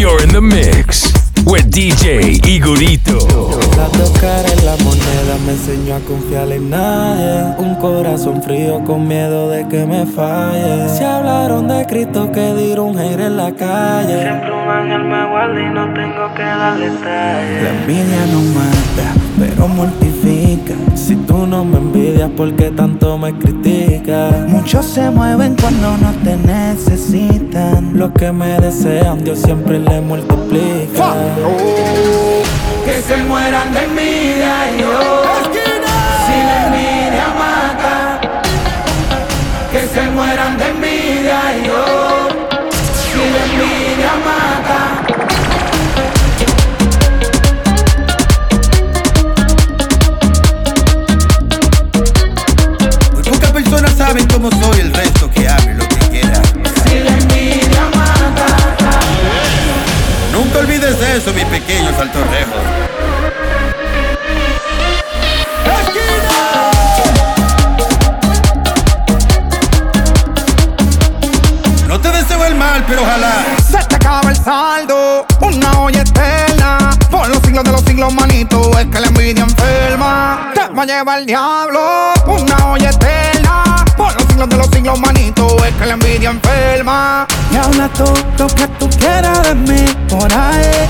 You're in the mix with DJ Igorito. La tocar en la moneda me enseñó a confiar en nadie. Un corazón frío con miedo de que me falle. Se hablaron de Cristo que dieron un aire en la calle. Siempre un ángel me guarda y no tengo que darle detalles. La envidia no mata, pero mortifica. Si tú no me envidias, ¿por qué tanto me criticas? Muchos se mueven cuando no te necesitan. Los que me desean, Dios siempre le multiplica. Que se mueran de envidia yo. No te deseo el mal, pero ojalá. Se te acaba el saldo, una olla eterna. Por los siglos de los siglos, manito, es que la envidia enferma. Te va a llevar el diablo, una olla eterna. Por los siglos de los siglos, manito, es que la envidia enferma. Y habla todo lo que tú quieras de mí por ahí,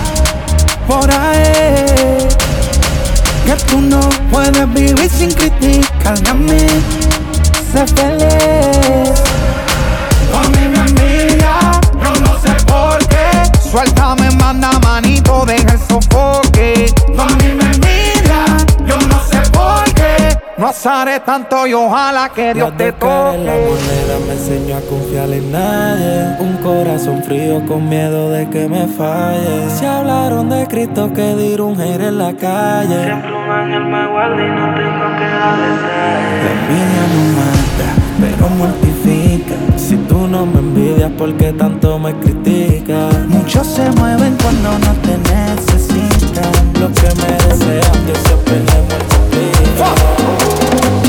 por ahí. Que tú no puedes vivir sin criticarme a mí. Sé feliz. A mí me envidia, yo no sé por qué. Suéltame, manda manito, deja el sofoque. A mí me envidia, yo no sé por qué. No azaré tanto y ojalá que Dios La te en la toque. moneda me enseñó a confiar en nadie. Un corazón frío con miedo de que me falle. Se hablaron de Cristo que dieron un en la calle. Siempre un ángel me guarda y no tengo que darle detalles. La envidia no mata, pero mortifica. Si tú no me envidias, ¿por qué tanto me criticas? Muchos se mueven cuando no te necesitan. Los que me desean, Dios siempre le multiplica.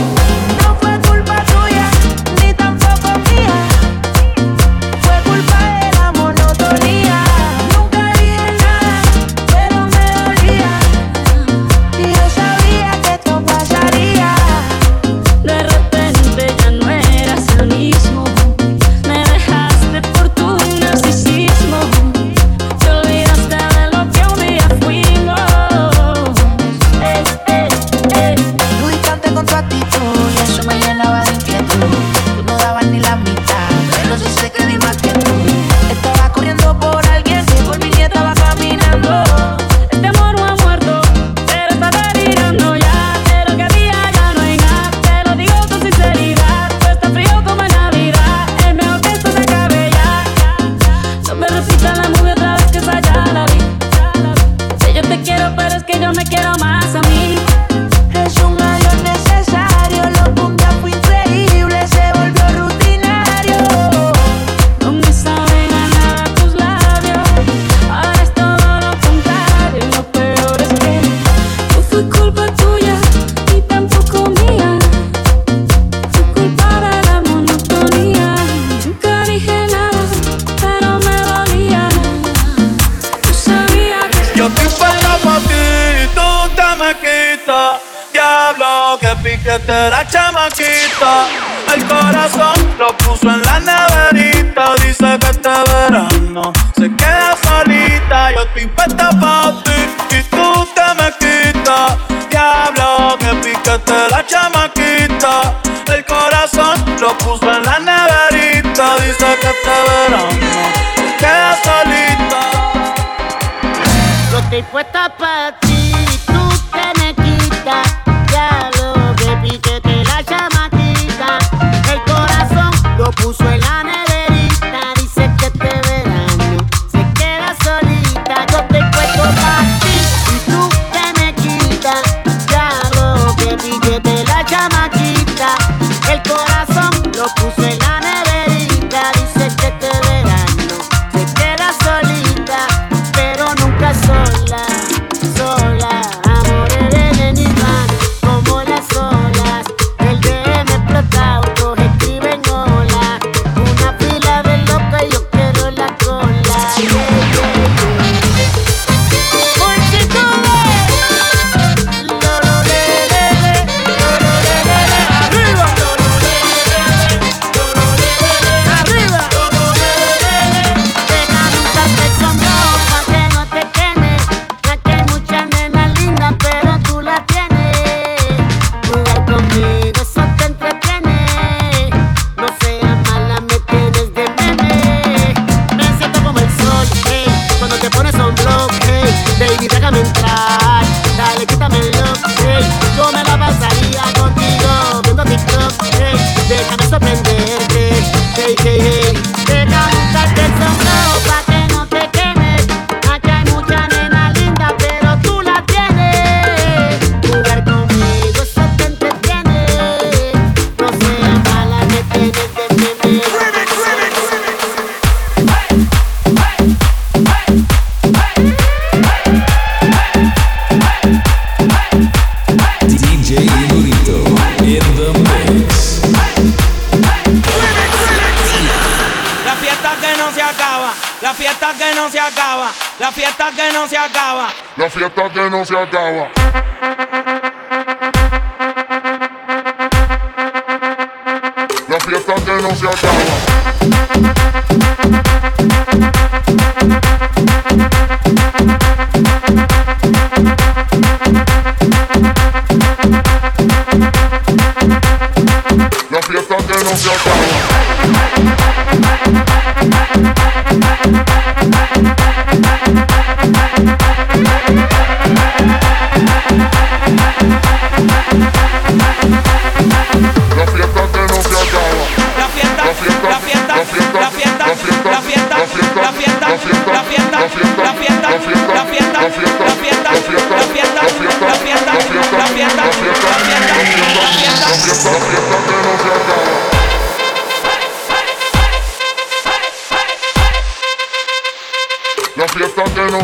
power.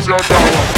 close your door.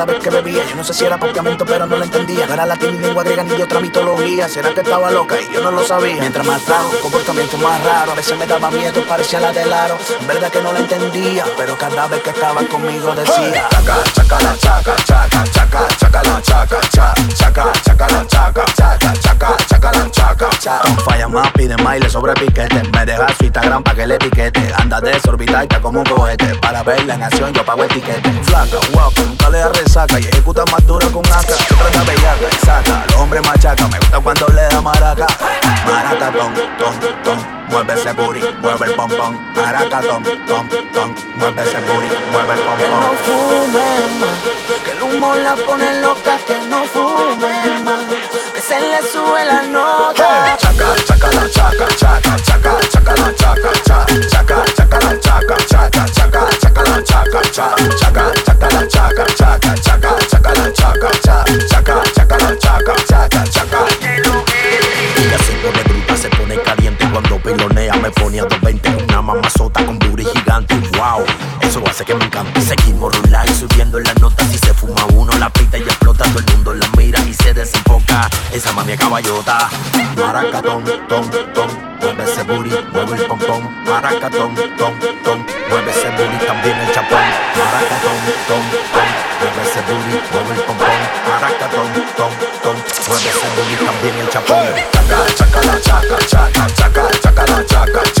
Cada vez que bebía. Yo no sé si era apartamento, pero no lo entendía. No era latín ni lengua griega ni de otra mitología. ¿Será que estaba loca y yo no lo sabía? Mientras más trago, comportamiento más raro. A veces me daba miedo, parecía la de Laro. En verdad que no la entendía, pero cada vez que estaba conmigo decía: Chaca, chaca, la chaca, chaca, chaca, chaca, chaca, cha, chaca, chaca, chaca, chaca, chaca, chaca, chaca, cha. Con falla más, pide más y le sobre piquete. Me dejas su Instagram pa' que le etiquete. Anda desorbitada como un cohete. Para ver la nación, yo pago el tiquete. Flaca, guapa, nunca le da resaca y ejecuta más duro con AK. Se trata bellaca y saca. Los hombres machaca, me gusta cuando le da maraca. Maraca, ton, ton, ton. Mueve ese booty, mueve el pom pom. Maraca, ton, ton, ton. Mueve ese booty, mueve el pom Que no pom. fume más Que el humo la pone loca Que no fume más Que se le sube la nota Chaca, chaca, la chaca, chaca, chaca, chaca, la chaca, cha, chaca, chaca, la chaca, chaca, chaca, chaca, la chaca, cha, chaca, chaca, la chaca, chaca, chaca, chaca, la chaca, cha, chaca, chaca, la chaca, chaca, chaca. mamazota con booty gigante. Wow, eso hace que me encante. Seguimos rular y subiendo las notas. Si se fuma uno, la pita y explota. Todo el mundo la mira y se desenfoca. Esa mami caballota. Maracatón, tom, tom. Mueve ese booty, mueve el pompón. Maracatón, tom, tom. Mueve ese booty, también el chapón. Maracatón, tom, tom. Mueve ese booty, mueve el pompón. Maracatón, tom, tom. Mueve ese booty, también el chapón. Chaca, chaca, chaca, chaca, chaca, chaca, chaca, chaca.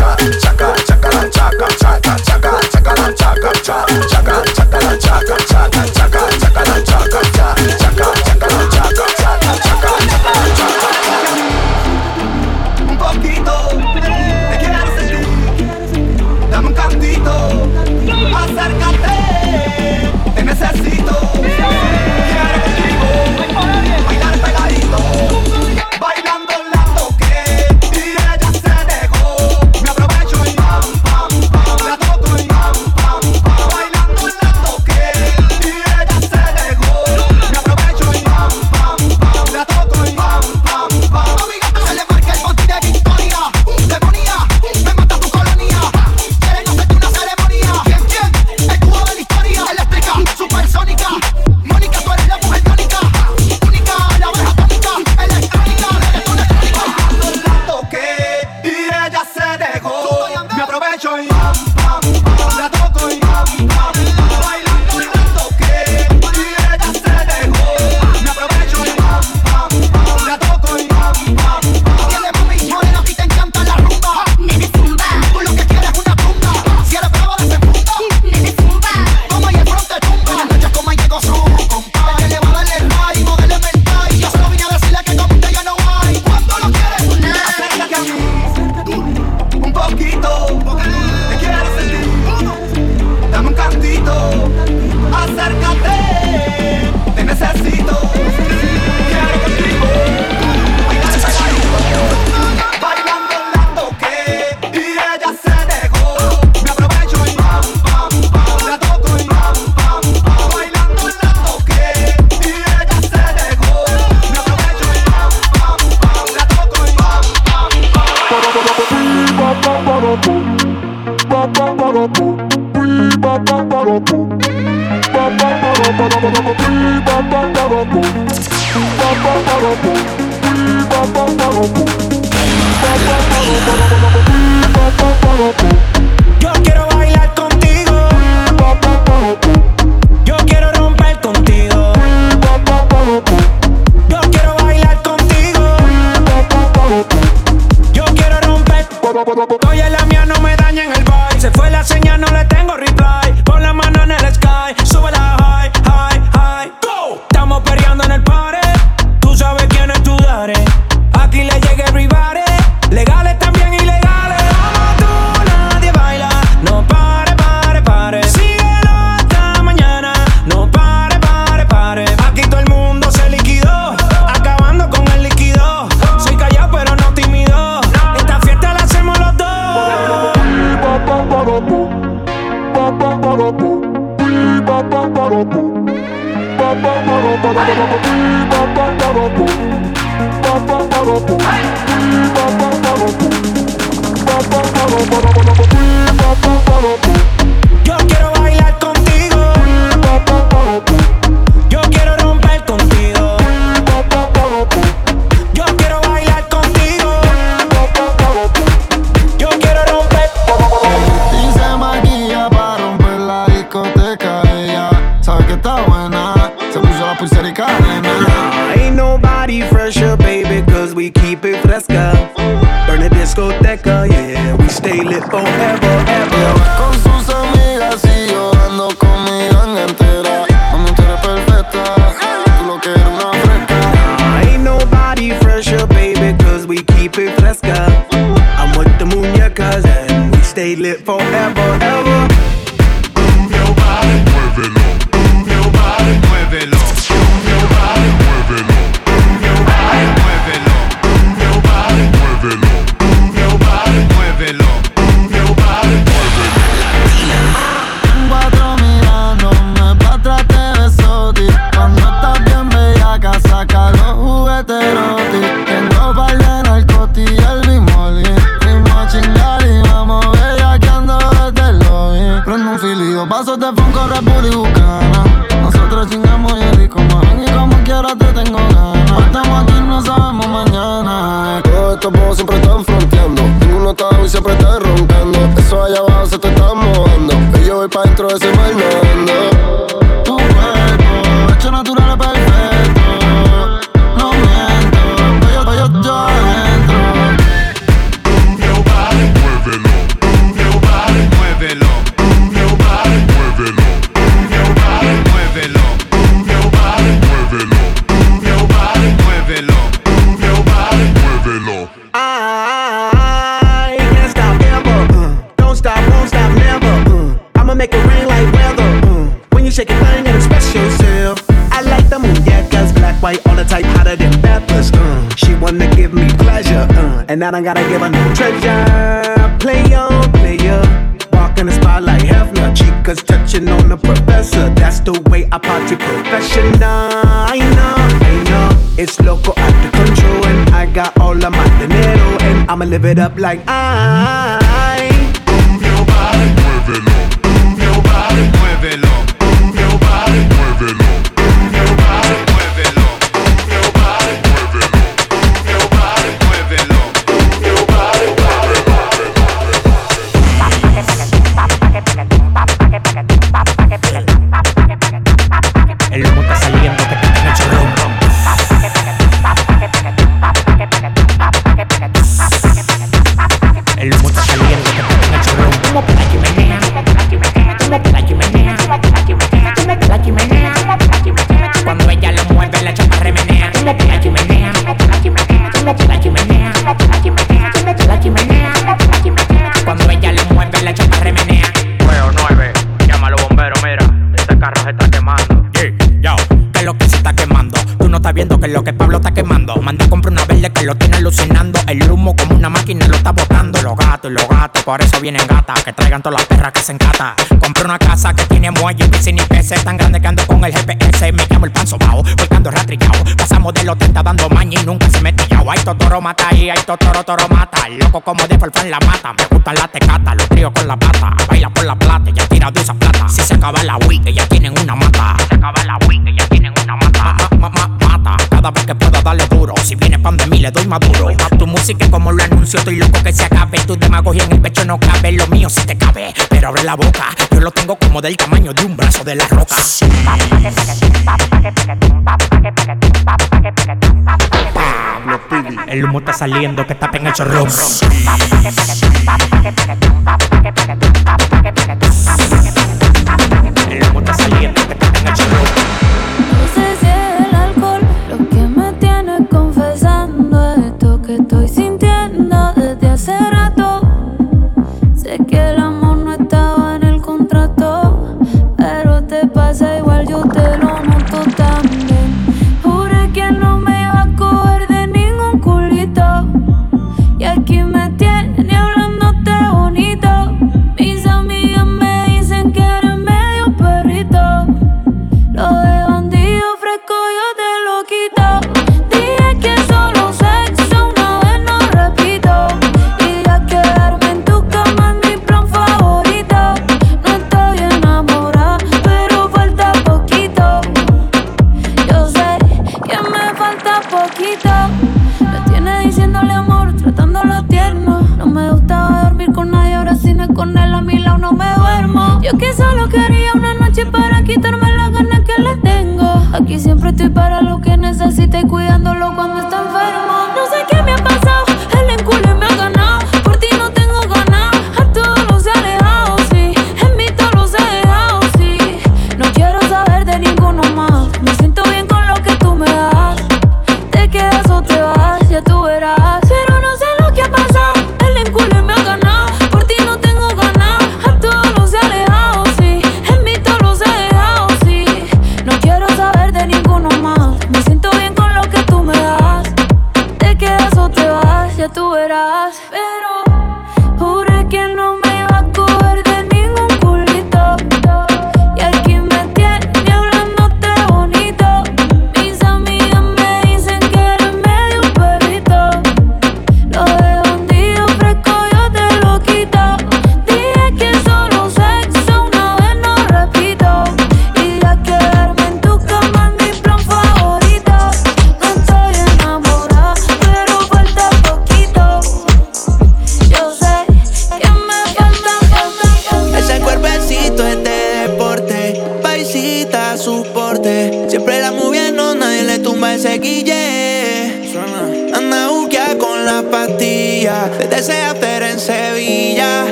chaka chaka chaka chaka chaka chaka Hey! And I don't gotta give no treasure. Play on, player. Walk in the spot like Hefner. Chicas touching on the professor. That's the way I party professional. I know, I know. It's local out of control, and I got all of my dinero, and I'ma live it up like I. está quemando. Manda a comprar una que lo tiene alucinando. El humo como una máquina lo está botando. Los gatos y los gatos, por eso vienen gatas. Que traigan todas las perras que se encata. Compré una casa que tiene muelle, piscina y PC. Tan grande que ando con el GPS. Me llamo el pan sobao, volcando ratrillao. Pasamos de los 30 dando maña y nunca se me tillao. Hay totoro mata y hay totoro toro mata. Loco como de en la mata. Me gustan las tecatas, los tríos con la bata. Baila por la plata, ya tira de esa plata. Si se acaba la week, ya tienen una mata. Se acaba la week, ya tienen una mata. Ma, ma, ma, mata. Cada vez que pueda darle duro. Si viene pandemia, le doy maduro. Tu música como lo anuncio, estoy loco que se acabe. Tu demagogia en el pecho no cabe. Lo mío sí te cabe, pero abre la boca. Yo lo tengo como del tamaño de un brazo de la roca. El humo está saliendo que tapa en el chorrón. El humo está saliendo que tapa Aquí siempre estoy para lo que necesite y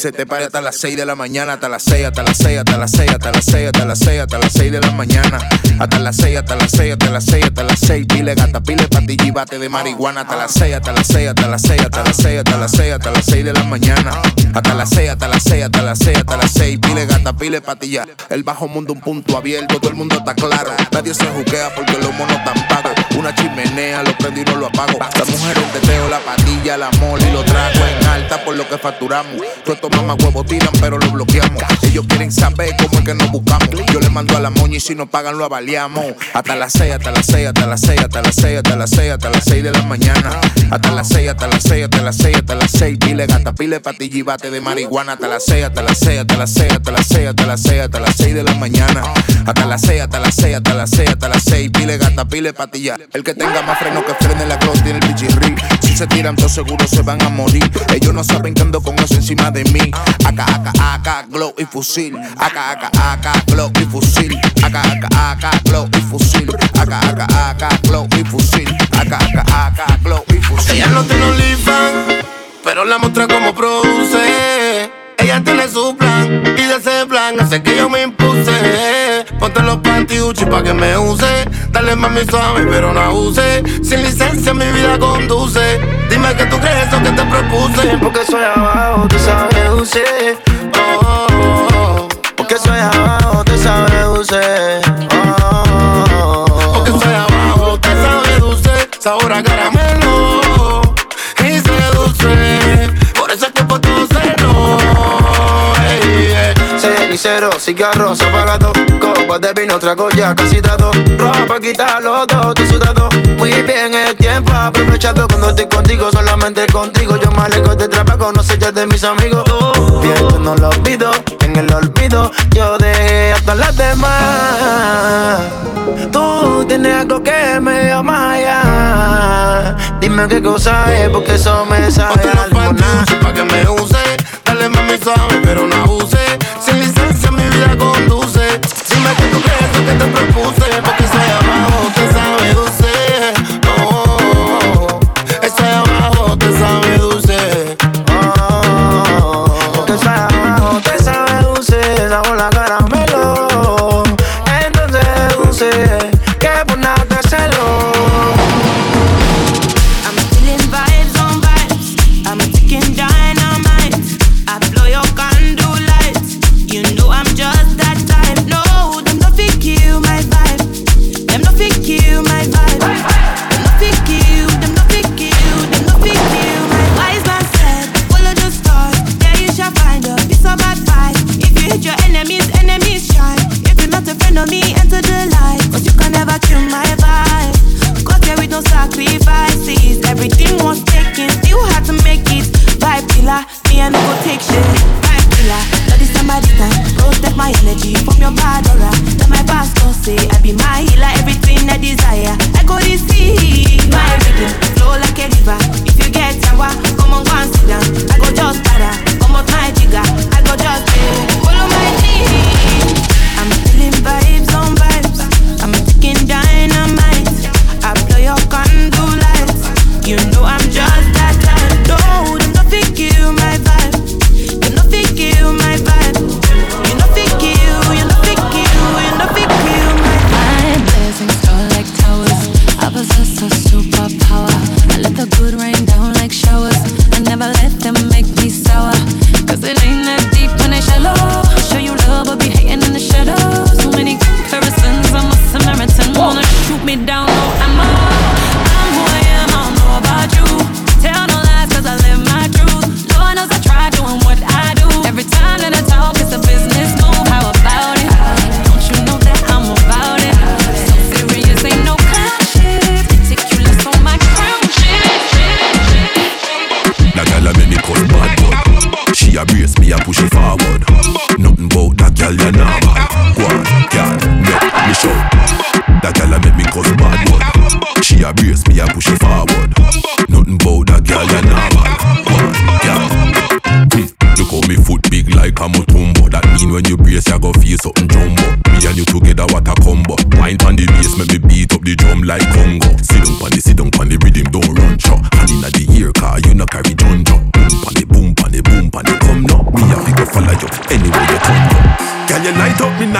Se te para hasta las 6 de la mañana, hasta las 6, hasta las 6, hasta las 6, hasta las 6, hasta las 6, hasta las 6 de la mañana. Hasta las 6, hasta las 6, hasta las 6, hasta las 6. Pile gata, pile patilla y bate de marihuana. Hasta las 6, hasta las 6, hasta las 6, hasta las 6, hasta las 6, hasta las 6 de la mañana. Hasta las 6, hasta las 6, hasta las 6, hasta las 6. Pile gata, pile patilla. El bajo mundo un punto abierto, todo el mundo está claro. Nadie se juquea porque los monos están pagos. Una chimenea, lo prendo y no lo apago. La mujer el teteo, la patilla, el amor y lo trago en alta por lo que facturamos. Todos estos mamás huevos tiran, pero lo bloqueamos. Ellos quieren saber cómo es que nos buscamos. Yo le mando a la moña y si no pagan lo avaliamos. Hasta las 6, hasta las 6, hasta las 6, hasta las 6, hasta las 6, hasta las 6 de la mañana. Hasta las 6, hasta las 6, hasta las 6, hasta las 6. Pile gata, pile patilla y bate de marihuana. Hasta las 6, hasta las 6, hasta las 6, hasta las 6, hasta las 6, hasta las 6 de la mañana. Hasta las 6, hasta las 6, hasta las 6, hasta las 6. Pile gata, pile patilla. El que tenga más freno que frene la cross tiene el pichirri. Si se tiran, todos seguros se van a morir. Ellos no saben que ando con eso encima de mí. Acá, acá, acá, glow y fusil. Acá, acá, acá, glow y fusil. Acá, acá, acá, glow y fusil. Acá, acá, acá, glow y fusil. Acá, acá, acá, glow y fusil. Ella no tiene OnlyFans, pero la muestra como produce. Ella tiene su plan y de ese plan hace que yo me Ponte los pantiuchi pa' que me use. Dale mami suave, pero no abuse. Sin licencia mi vida conduce. Dime que tú crees eso que te propuse. Porque soy abajo, tú sabes usted. Oh, oh, oh. Porque soy abajo, tú sabes usted. Oh, Porque soy abajo, te sabe dulce. Sabor a caramelo. Cenicero, cigarro, apagado Copas de vino, trago ya casi dado Ropa, quitarlo todo, tu sudado. Muy bien el tiempo aprovechado Cuando estoy contigo, solamente contigo. Yo me alejo de trabajo, no sé ya de mis amigos. Bien, tú no lo olvido En el olvido, yo dejé hasta las demás. Tú tienes algo que me llama allá Dime qué cosa es, porque eso me sabe a limonada Pa' que me use, dale mami suave, pero no abuse vida conduce. Dime que tú crees que te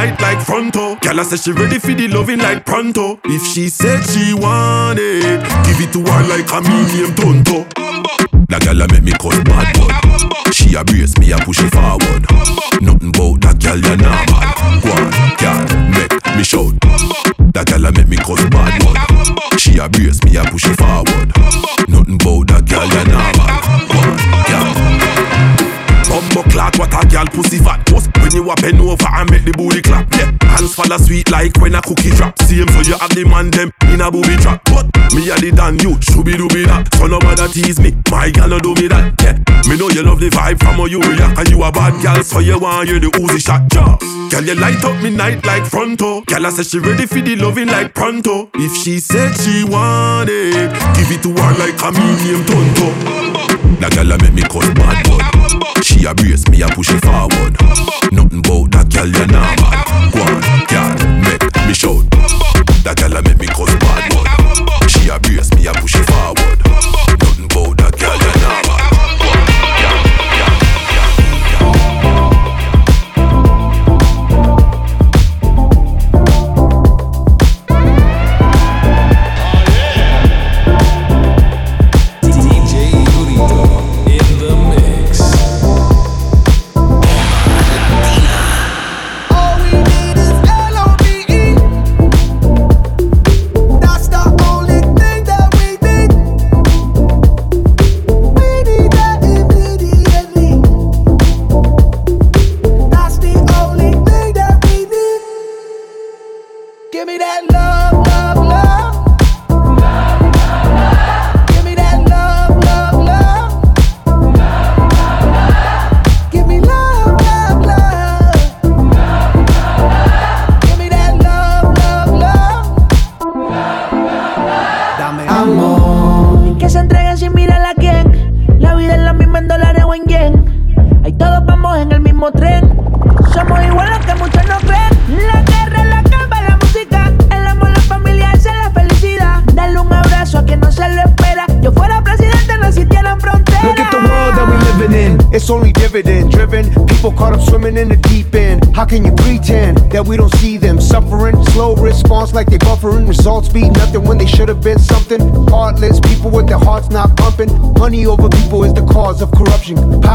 night like fronto. I said she ready for the loving like pronto. If she said she want it, give it to her like a me name Tonto. That girl a make me cause bad blood. She a me a push it forward. Nothing bout that girl ya normal. Go on, girl, make me shout. That girl a make me cause bad blood. She a me a push it forward. Nothing bout that girl ya normal. Go on, girl. Bumbo clock, what a girl pussy fat. Just when you a bend over and make the booty clap Yeah, hands fall sweet like when a cookie drop. Same so you have the man them in a booby trap. But me a the dan you, shooby dooby that. So no bother tease me, my girl no do me that Yeah, me know you love the vibe from a you react And you a bad girl so you want hear the Uzi shot. Ja. Girl you light up me night like fronto. Girl I said she ready for the loving like pronto. If she said she want it Give it to her like a me name Tonto. That girl a make me cause bad blood She a brace, me a push it forward. Nothing bout that girl, you nah bad. Go on, girl, make me shout. That girl a make me cause bad. blood She a brace, me a push it forward.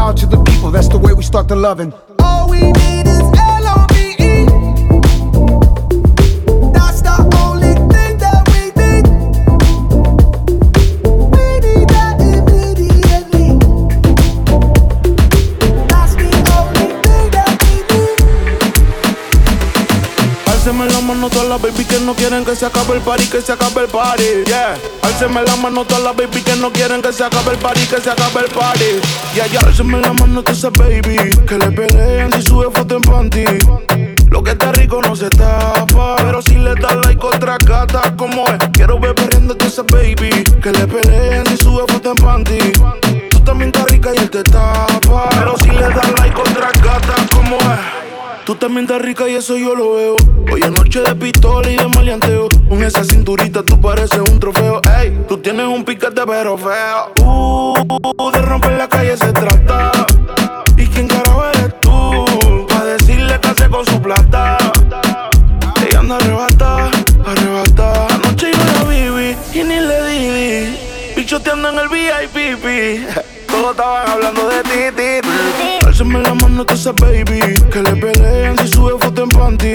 Power to the people, that's the way we start the loving. Que no quieren que se acabe el party, que se acabe el party, yeah. Álceme la mano todas las baby que no quieren que se acabe el party, que se acabe el party, yeah, yeah. Álceme la mano todas esas baby que le pelean si sube foto en panty. Lo que está rico no se tapa, también estás rica y eso yo lo veo. Hoy es noche de pistola y de maleanteo. Con esa cinturita tú pareces un trofeo. Ey, tú tienes un piquete pero feo. Uh, de romper la calle se trata. ¿Y quién carajo eres tú? Pa' decirle que hace con su plata. Ella anda arrebata, arrebata. Anoche yo la viví y ni le di. Bichoteando en el VIP. Esa baby Que le pelean si sube foto en panty.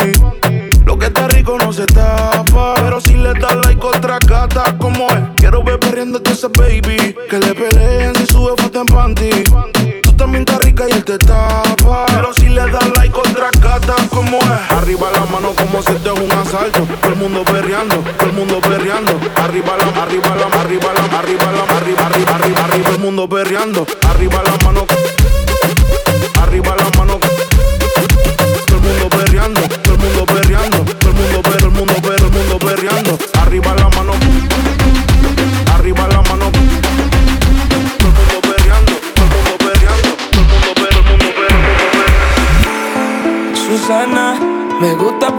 Lo que está rico no se tapa Pero si le das like otra gata como es Quiero ver perdiendo a esa baby Que le pelean si sube foto en panty. Tú también estás rica y él te tapa Pero si le das like otra gata como es Arriba la mano como si esto es un asalto Todo el mundo perreando, todo el mundo perreando. Arriba la, arriba la, arriba la, arriba la, arriba, arriba, arriba, arriba Todo el mundo perreando. Arriba la mano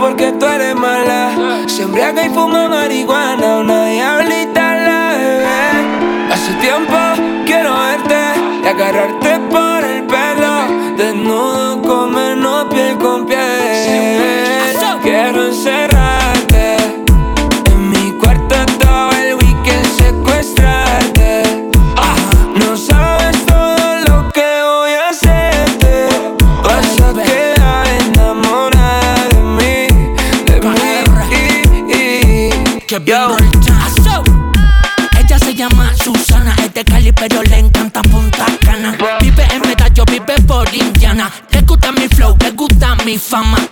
porque tú eres mala. Se embriaga y fuma marihuana, una diablita la bebé. Hace tiempo quiero verte y agarrarte por el pelo. Desnudo, comernos piel con piel. Quiero ser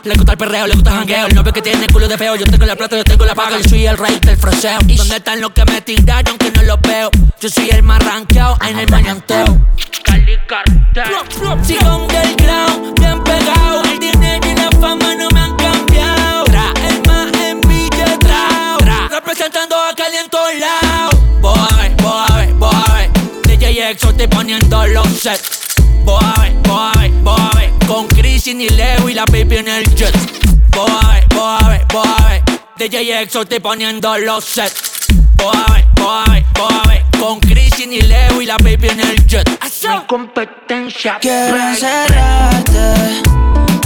Le gusta el perreo, le gusta el jangueo. El novio que tiene culo de feo. Yo tengo la plata, yo tengo la paga. Yo soy el rey del fraseo. ¿Dónde están los que me tiraron que no los veo? Yo soy el más rankeado en el mañanteo. Cali Cartel. Sigo underground, bien pegado. El dinero y la fama no me han cambiado. Tra, el más en Villa Trao. Tra, representando a Cali en todos lados. Voy a ver, voy a ver, voy a ver. DJ Exo estoy poniendo los sets. Voy a ver. Chris y Leo y la baby en el jet. Voy a ver, voy a ver, voy a ver. DJ Exo estoy poniendo los sets. Voy a ver, voy a ver, voy a ver. Con Chris y Leo y la baby en el jet. No hay competencia. Quiero encerrarte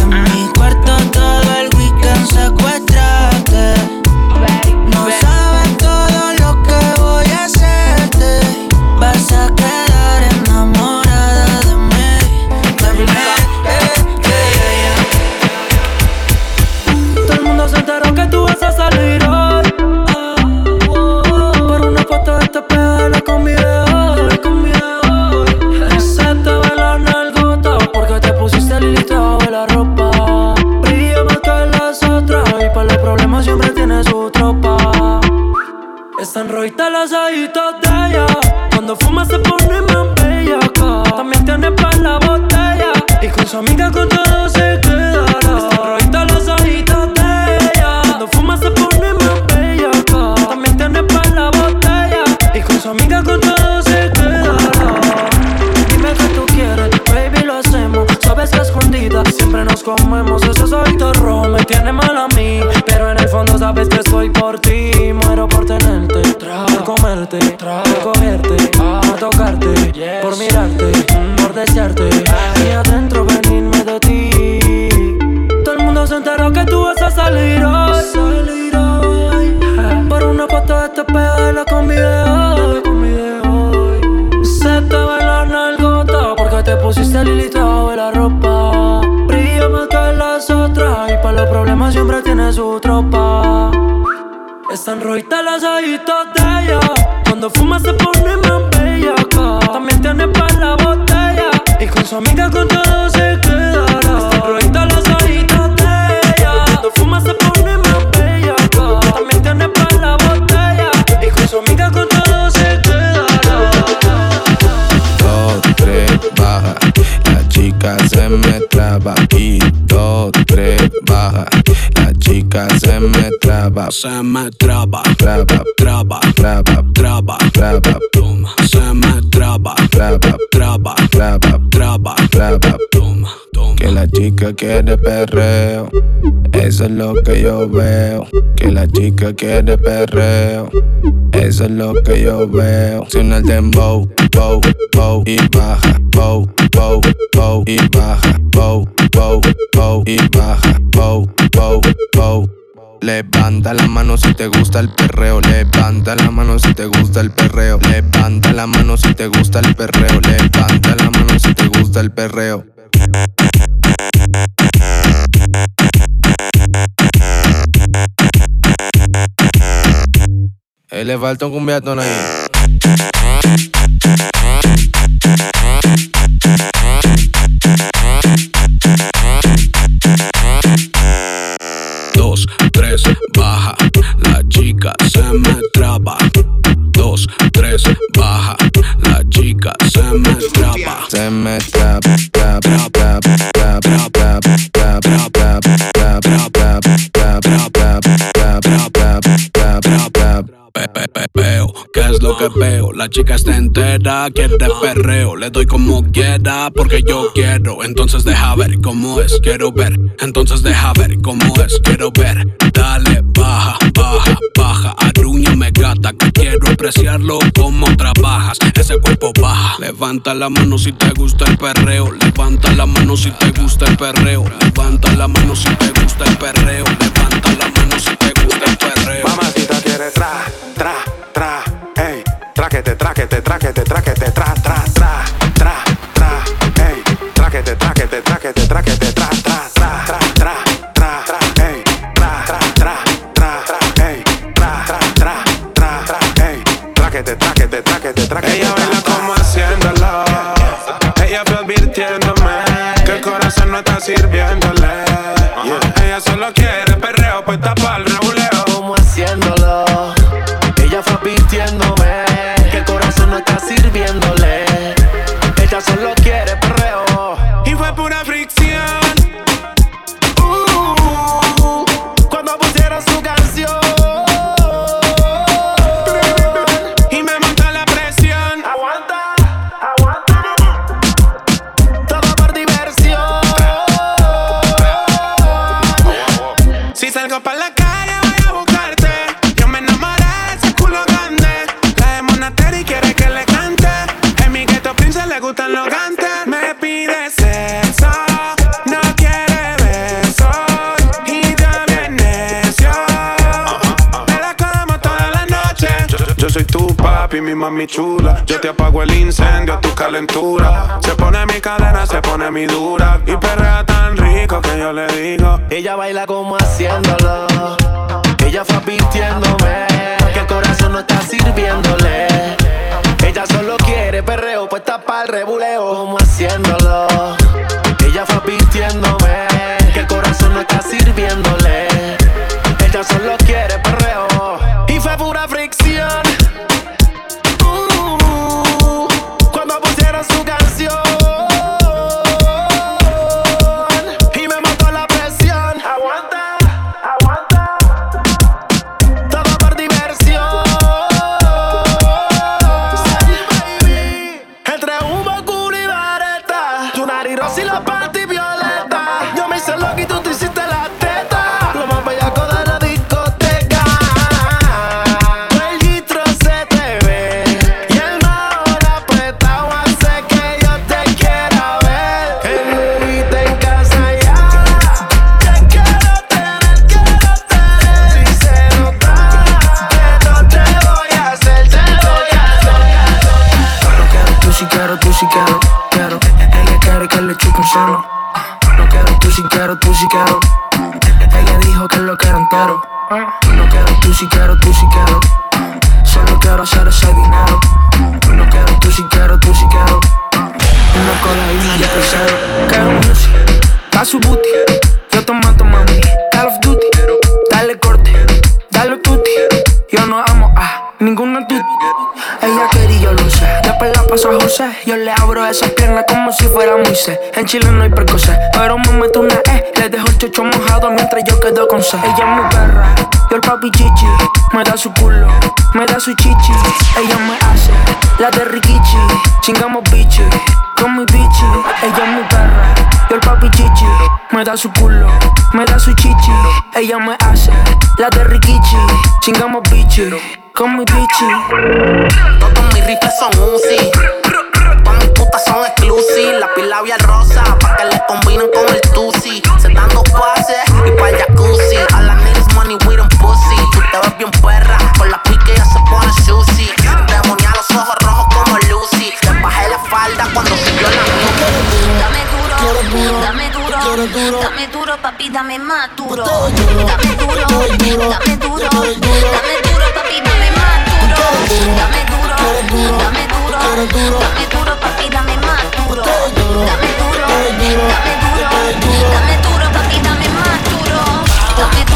En mi cuarto todo el weekend secuestrarte siempre tiene su tropa. Están rojitas las ojitos de ella. Cuando fuma se pone más bella También hilito de la ropa. Brilla más que las otras y para los problemas siempre tiene su tropa. Están rojitas las ojitos de ella. Cuando fuma se pone más bella También tiene para la botella. Y con su amiga con todo se quedará. Están rojitas las ojitos de ella. Cuando fuma se pone más bella También tiene para la botella. Y con su amiga con todo se mete traba y dos, tres, baja. La chica se me traba, se me traba, traba, traba, traba, traba, traba, toma. Se me traba, traba, traba, traba, traba, traba, toma. Que la chica quiere perreo, eso es lo que yo veo. Que la chica quiere perreo, eso es lo que yo veo. Suena el dembow, bow, bow y baja, bow, bow, bow y baja, bow, bow, bow y baja, bow, bow, bow. Levanta la mano si te gusta el perreo. Levanta la mano si te gusta el perreo. Levanta la mano si te gusta el perreo. Levanta la mano si te gusta el perreo. Le falta un cumbiatón ahí. Me Veo, ¿qué es lo que veo? La chica está entera, quiere perreo. Le doy como quiera, porque yo quiero. Entonces deja ver cómo es, quiero ver. Entonces deja ver cómo es, quiero ver. Quiero apreciarlo como trabajas. Ese cuerpo baja. Levanta la mano si te gusta el perreo. Levanta la mano si te gusta el perreo. Levanta la mano si te gusta el perreo. Levanta la mano si te gusta el perreo. Mamacita quiere tra, tra, tra, ey. Traquete, traquete, tra, tra, tra, solo quiere perreo, pues tapar el reguleo. Como haciéndolo, ella fue vistiéndome. Que el corazón no está sirviéndole. Ella solo quiere perreo. Mi mami chula. Yo te apago el incendio, tu calentura. Se pone mi cadena, se pone mi dura. Y perrea tan rico que yo le digo. Ella baila como haciéndolo. Ella fue advirtiéndome que el corazón no está sirviéndole. Ella solo quiere perreo, puesta para el rebuleo, como haciéndolo. Ella fue advirtiéndome fuera Moisés. En Chile no hay percocé, pero me meto una E. Le dejo el chocho mojado mientras yo quedo con C. Ella es mi perra, yo el papi chichi. Me da su culo, me da su chichi. Ella me hace la de Rikichi. Chingamos bichi, con mi bichi. Ella es mi perra, yo el papi chichi. Me da su culo, me da su chichi. Ella me hace la de Rikichi. Chingamos bichi, con mi bichi. Todos mis rifles son Uzi. Todas mis putas son exclusive. Labial rosa, pa' que le combinen con el Tusi. Se dan dos pases y pa' el jacuzzi. A la niggas money with them pussy. Tú te ves bien perra, con la pique ya se pone sushi. Demonia los ojos rojos como Lucy. Le bajé la falda cuando subió la Dame duro, dame duro, dame duro, papi, dame más duro. Dame duro, dame duro, dame duro, papi, dame más duro. Dame duro, dame duro, dame duro, papi, dame duro. Dame duro, dame duro, dame duro, papi, dame más duro. Dame duro,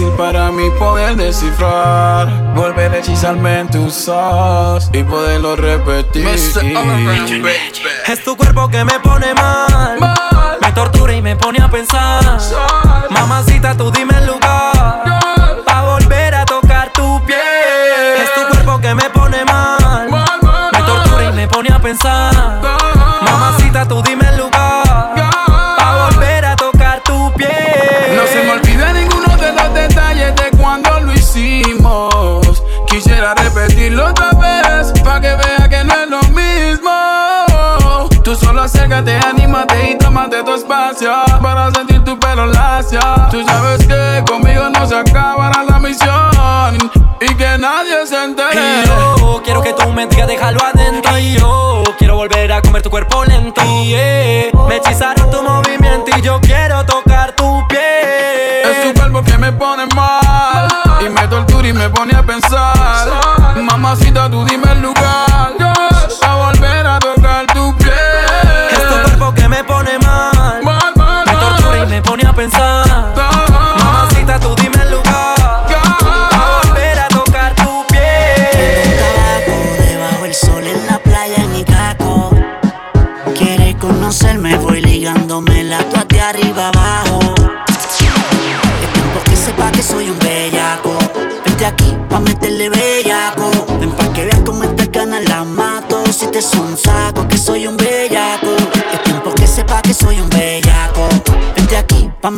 más fácil para mí poder descifrar. Volver a hechizarme en tus ojos y poderlo repetir. Es tu cuerpo que me pone mal, me tortura y me pone a pensar.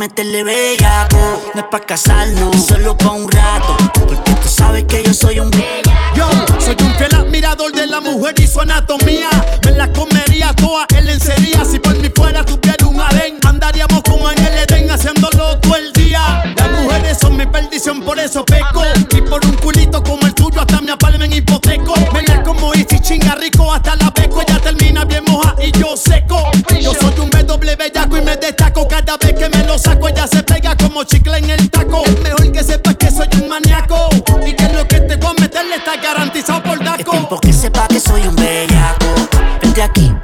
meterle bellaco. No es pa' casarnos, solo pa' un rato. Porque tú sabes que yo soy un bellaco. Yo soy un fiel admirador de la mujer y su anatomía.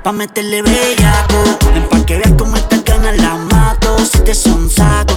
Pa' meterle bellaco, en pa' que veas cómo estas ganas la mato. Si te son saco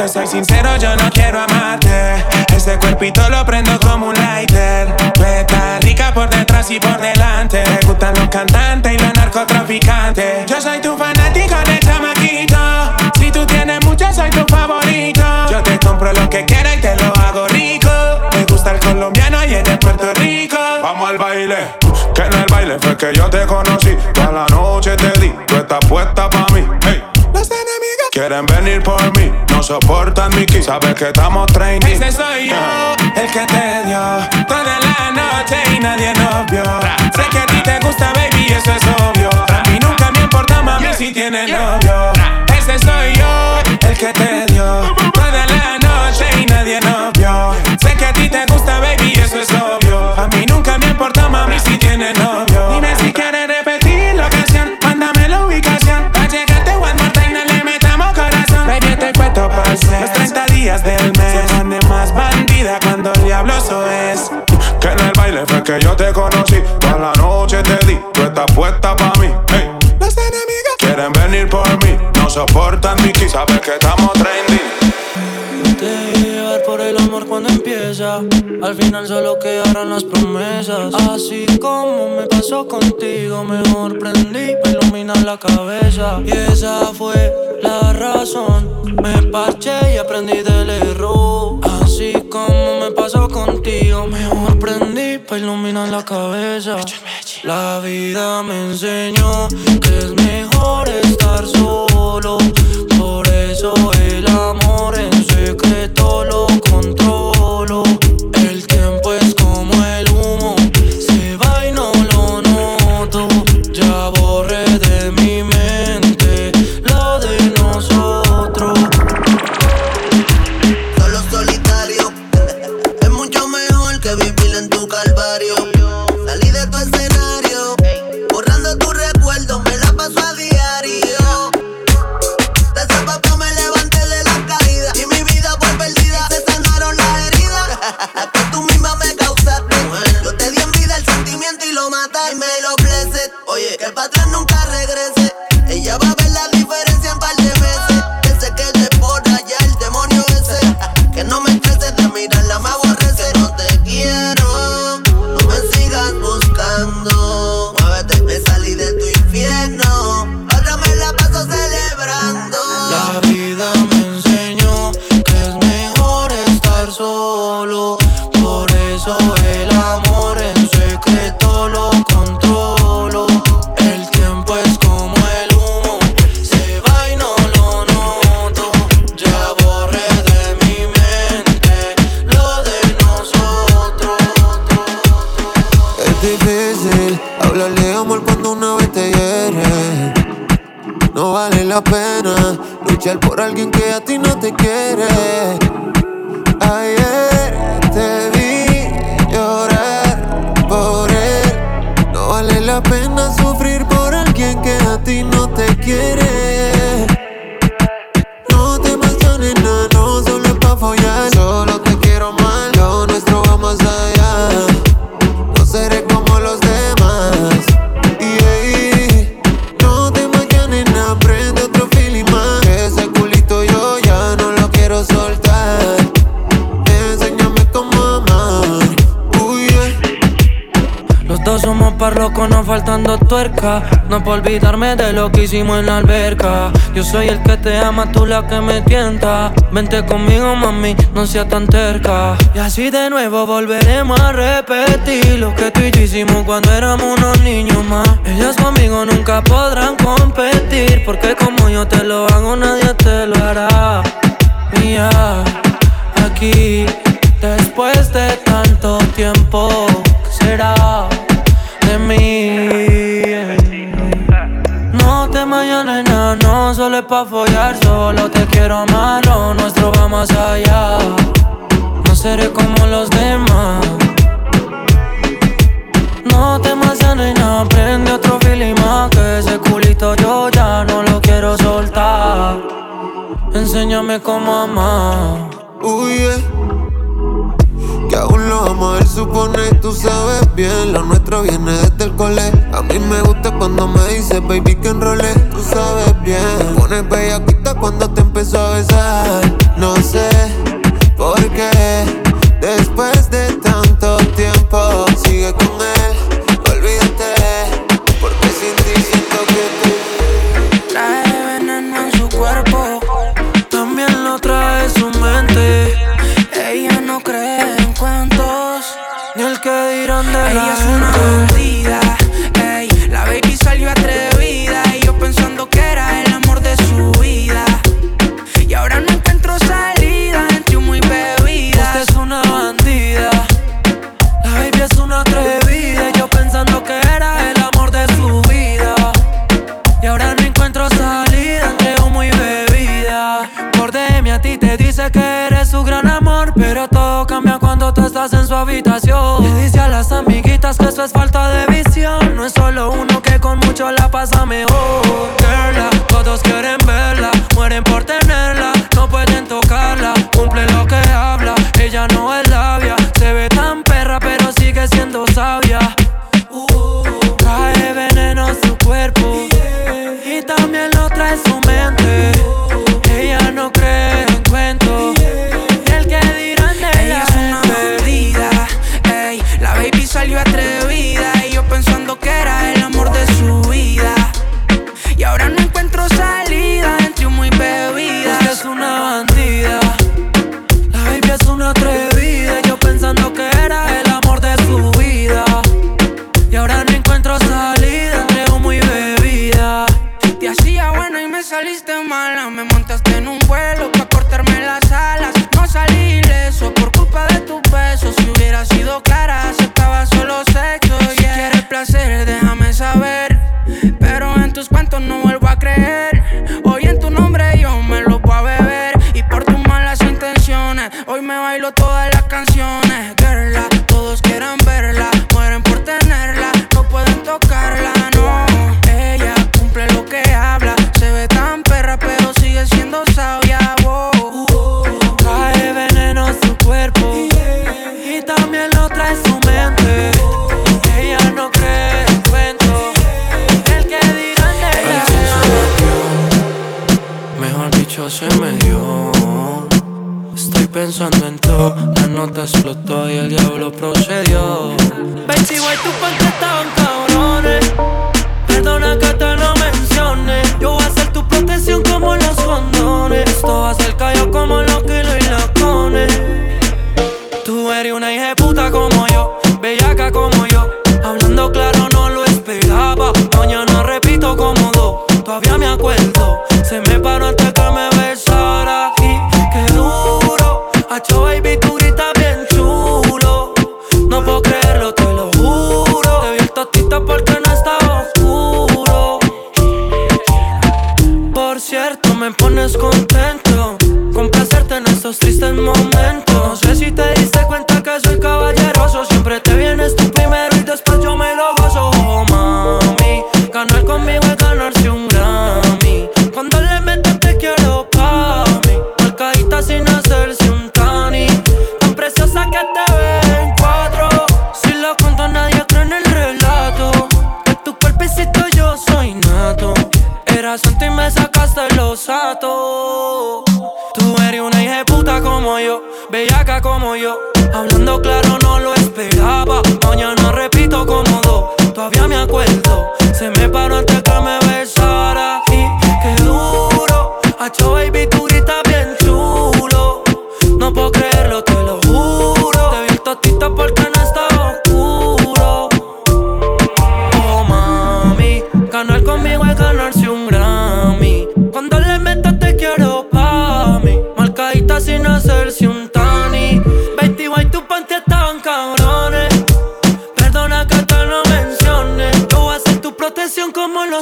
te soy sincero, yo no quiero amarte. Ese cuerpito lo prendo como un lighter. Tú estás rica por detrás y por delante. Me gustan los cantantes y los narcotraficantes. Yo soy tu fanático de chamaquito. Si tú tienes mucho, soy tu favorito. Yo te compro lo que quieras y te lo hago rico. Me gusta el colombiano y el de Puerto Rico. Vamos al baile, que en el baile fue que yo te conocí. Toda la noche te di, tú estás puesta pa' mí Quieren venir por mí, no soportan mi ki. Sabes que estamos training. Ese soy yo, el que te dio toda la noche y nadie nos vio. Sé que a ti te gusta, baby, eso es obvio. A mí nunca me importa, mami, si tienes novio. Ese soy yo, el que te dio toda la noche y nadie nos vio. Sé que a ti te gusta, baby, eso es obvio. A mí nunca me importa, mami, si tienes novio. Los 30 días del mes. Se más bandida cuando el diablo eso es. Que en el baile fue que yo te conocí. Toda la noche te di, tú estás puesta pa' mí. Hey. Los enemigos quieren venir por mí. No soportan mi sabes que estamos trendy. Al final solo quedaron las promesas. Así como me pasó contigo, mejor prendí para iluminar la cabeza. Y esa fue la razón. Me parché y aprendí del error. Así como me pasó contigo, mejor prendí para iluminar la cabeza. La vida me enseñó que es mejor estar solo. Por eso el amor en secreto lo controlo. Pena sufrir por alguien que a ti no te quiere. Faltando tuerca. No por olvidarme de lo que hicimos en la alberca. Yo soy el que te ama, tú la que me tienta. Vente conmigo, mami, no seas tan terca. Y así de nuevo volveremos a repetir lo que tú y yo hicimos cuando éramos unos niños más. Ellas conmigo nunca podrán competir. Porque como yo te lo hago, nadie te lo hará. Mía, aquí, después de tanto tiempo, ¿qué será No te mañana, no, no, solo es pa' follar, solo te quiero amar, lo nuestro va más allá. No seré como los demás. No te mañana, no, prende otro feeling más, que ese culito yo ya no lo quiero soltar. Enséñame cómo amar. Uy, yeah. Que aún lo vamos a ver, supone, tú sabes bien Lo nuestro viene desde el cole. A mí me gusta cuando me dices, baby, que enrolé Tú sabes bien. Te pones bellaquita cuando te empezó a besar No sé por qué. Después de tanto tiempo Sigue con él,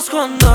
cuando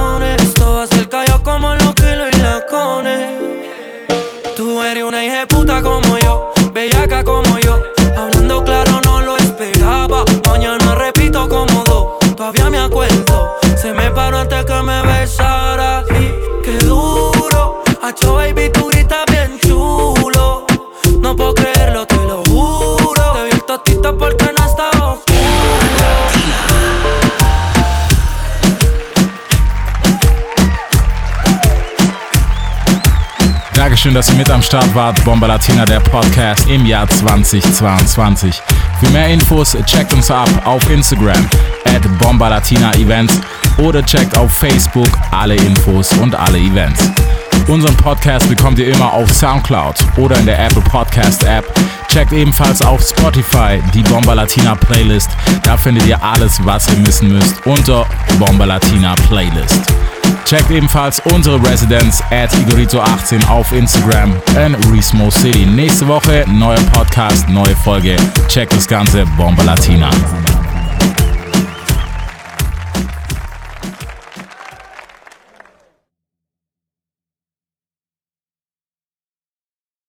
schön, dass ihr mit am Start wart. Bomba Latina, der Podcast im Jahr 2022. Für mehr Infos checkt uns ab auf Instagram at Bomba Latina Events oder checkt auf Facebook alle Infos und alle Events. Unseren Podcast bekommt ihr immer auf Soundcloud oder in der Apple Podcast App. Checkt ebenfalls auf Spotify die Bomba Latina Playlist. Da findet ihr alles, was ihr wissen müsst unter Bomba Latina Playlist. Checkt ebenfalls unsere Residenz at Igorito18 auf Instagram and Resmo City. Nächste Woche neuer Podcast, neue Folge. Checkt das Ganze, Bomba Latina.